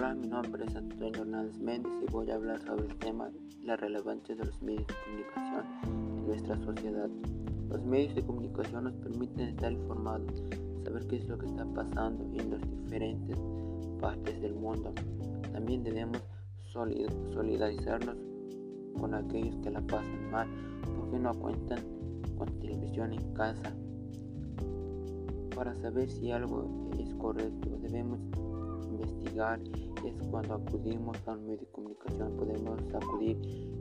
nombre es Antonio Hernández Méndez y voy a hablar sobre el tema la relevancia de los medios de comunicación en nuestra sociedad. Los medios de comunicación nos permiten estar informados, saber qué es lo que está pasando en las diferentes partes del mundo. También debemos solidarizarnos con aquellos que la pasan mal porque no cuentan con televisión en casa. Para saber si algo es correcto debemos Es cuando acudimos a un medio de comunicación, podemos acudir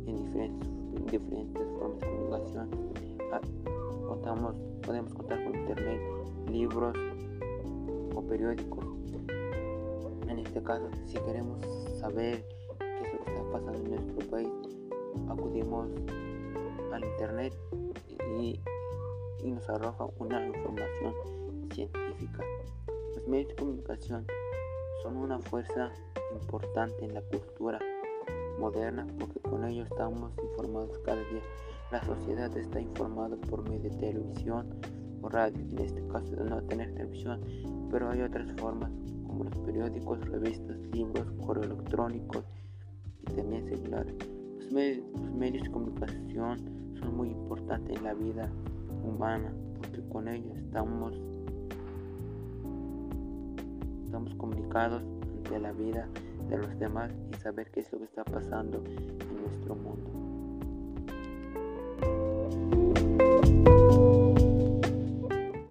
en diferentes, diferentes formas de comunicación. Ah, contamos, podemos contar con internet, libros o periódicos. En este caso, si queremos saber qué es lo que está pasando en nuestro país, acudimos al internet y nos arroja una información científica. Los medios de comunicación son una fuerza importante en la cultura moderna porque con ellos estamos informados cada día. La sociedad está informada por medio de televisión o radio, en este caso de no tener televisión, pero hay otras formas como los periódicos, revistas, libros, correo electrónicos y también celulares. Los medios, los medios de comunicación son muy importantes en la vida humana porque con ellos estamos comunicados ante la vida de los demás y saber qué es lo que está pasando.